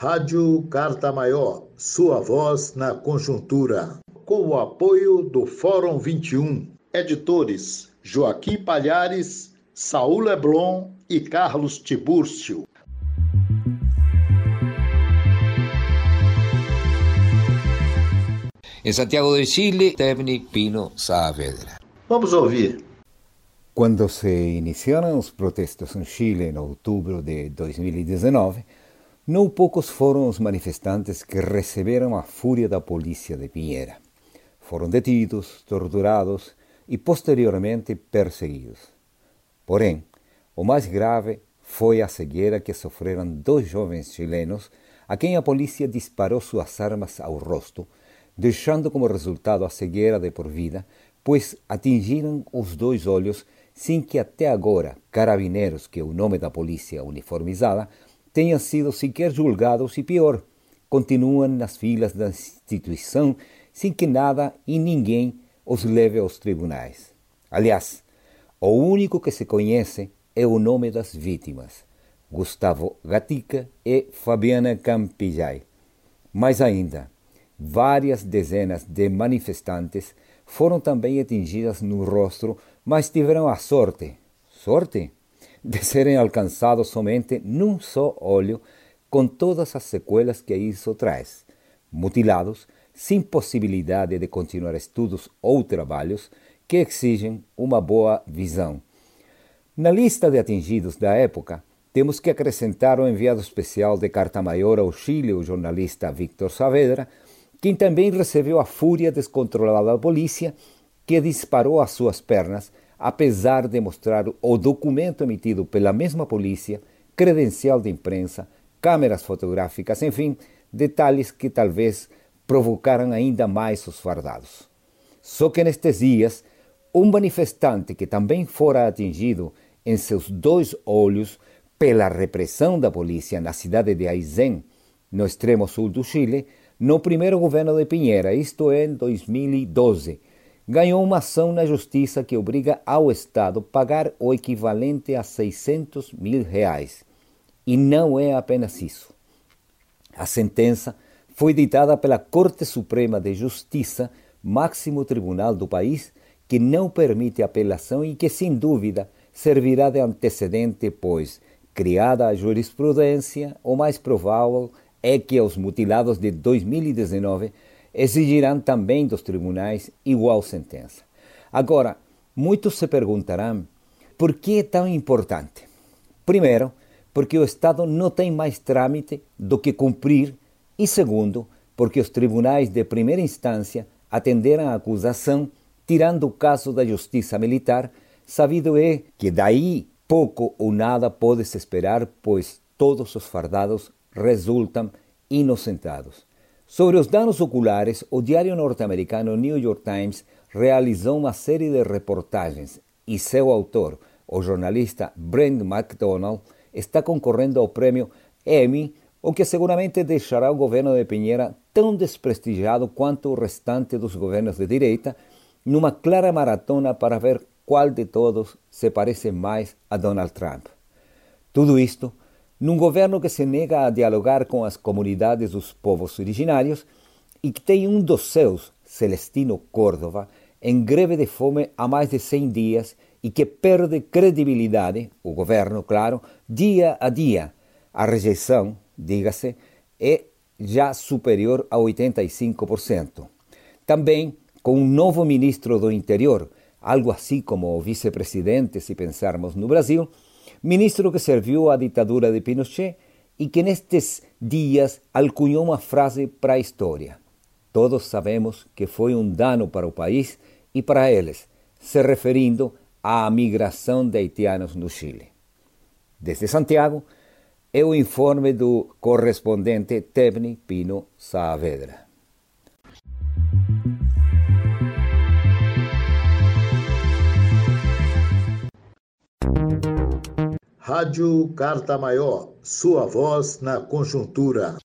Rádio Carta Maior, sua voz na conjuntura. Com o apoio do Fórum 21. Editores Joaquim Palhares, Saul Leblon e Carlos Tibúrcio. Em Santiago de Chile, Tebni Pino Saavedra. Vamos ouvir. Quando se iniciaram os protestos em Chile em outubro de 2019, não poucos foram os manifestantes que receberam a fúria da polícia de Pinheira. Foram detidos, torturados e posteriormente perseguidos. Porém, o mais grave foi a cegueira que sofreram dois jovens chilenos a quem a polícia disparou suas armas ao rosto, deixando como resultado a cegueira de por vida, pois atingiram os dois olhos sem que até agora carabineiros, que é o nome da polícia uniformizada, tenham sido sequer julgados e pior, continuam nas filas da instituição sem que nada e ninguém os leve aos tribunais. Aliás, o único que se conhece é o nome das vítimas, Gustavo Gatica e Fabiana Campillay. Mais ainda, várias dezenas de manifestantes foram também atingidas no rosto, mas tiveram a sorte, sorte, de serem alcançados somente num só olho, com todas as sequelas que isso traz, mutilados, sem possibilidade de continuar estudos ou trabalhos que exigem uma boa visão. Na lista de atingidos da época, temos que acrescentar o enviado especial de Carta Maior ao Chile, o jornalista Victor Saavedra, quem também recebeu a fúria descontrolada da polícia, que disparou às suas pernas apesar de mostrar o documento emitido pela mesma polícia, credencial de imprensa, câmeras fotográficas, enfim, detalhes que talvez provocaram ainda mais os fardados. Só que nestes dias, um manifestante que também fora atingido em seus dois olhos pela repressão da polícia na cidade de Aysén, no extremo sul do Chile, no primeiro governo de Pinheira, isto é, em 2012, ganhou uma ação na justiça que obriga ao Estado a pagar o equivalente a 600 mil reais. E não é apenas isso. A sentença foi ditada pela Corte Suprema de Justiça, máximo tribunal do país, que não permite apelação e que, sem dúvida, servirá de antecedente, pois, criada a jurisprudência, o mais provável é que os mutilados de 2019 exigirão também dos tribunais igual sentença. Agora, muitos se perguntarão por que é tão importante. Primeiro, porque o Estado não tem mais trâmite do que cumprir, e segundo, porque os tribunais de primeira instância atenderam a acusação, tirando o caso da justiça militar, sabido é que daí pouco ou nada pode se esperar, pois todos os fardados resultam inocentados. Sobre os danos oculares, o diário norte-americano New York Times realizou uma série de reportagens e seu autor, o jornalista Brent McDonald, está concorrendo ao prêmio Emmy, o que seguramente deixará o governo de Pinheira tão desprestigiado quanto o restante dos governos de direita, numa clara maratona para ver qual de todos se parece mais a Donald Trump. Tudo isto num governo que se nega a dialogar com as comunidades dos povos originários e que tem um dos seus, Celestino Córdova, em greve de fome há mais de 100 dias e que perde credibilidade, o governo, claro, dia a dia. A rejeição, diga-se, é já superior a 85%. Também com um novo ministro do Interior, algo assim como o vice-presidente, se pensarmos no Brasil, ministro que serviu à ditadura de Pinochet e que nestes dias alcunhou uma frase para a história. Todos sabemos que foi um dano para o país e para eles, se referindo à migração de haitianos no Chile. Desde Santiago, é o informe do correspondente Tebni Pino Saavedra. Rádio Carta Maior, sua voz na conjuntura.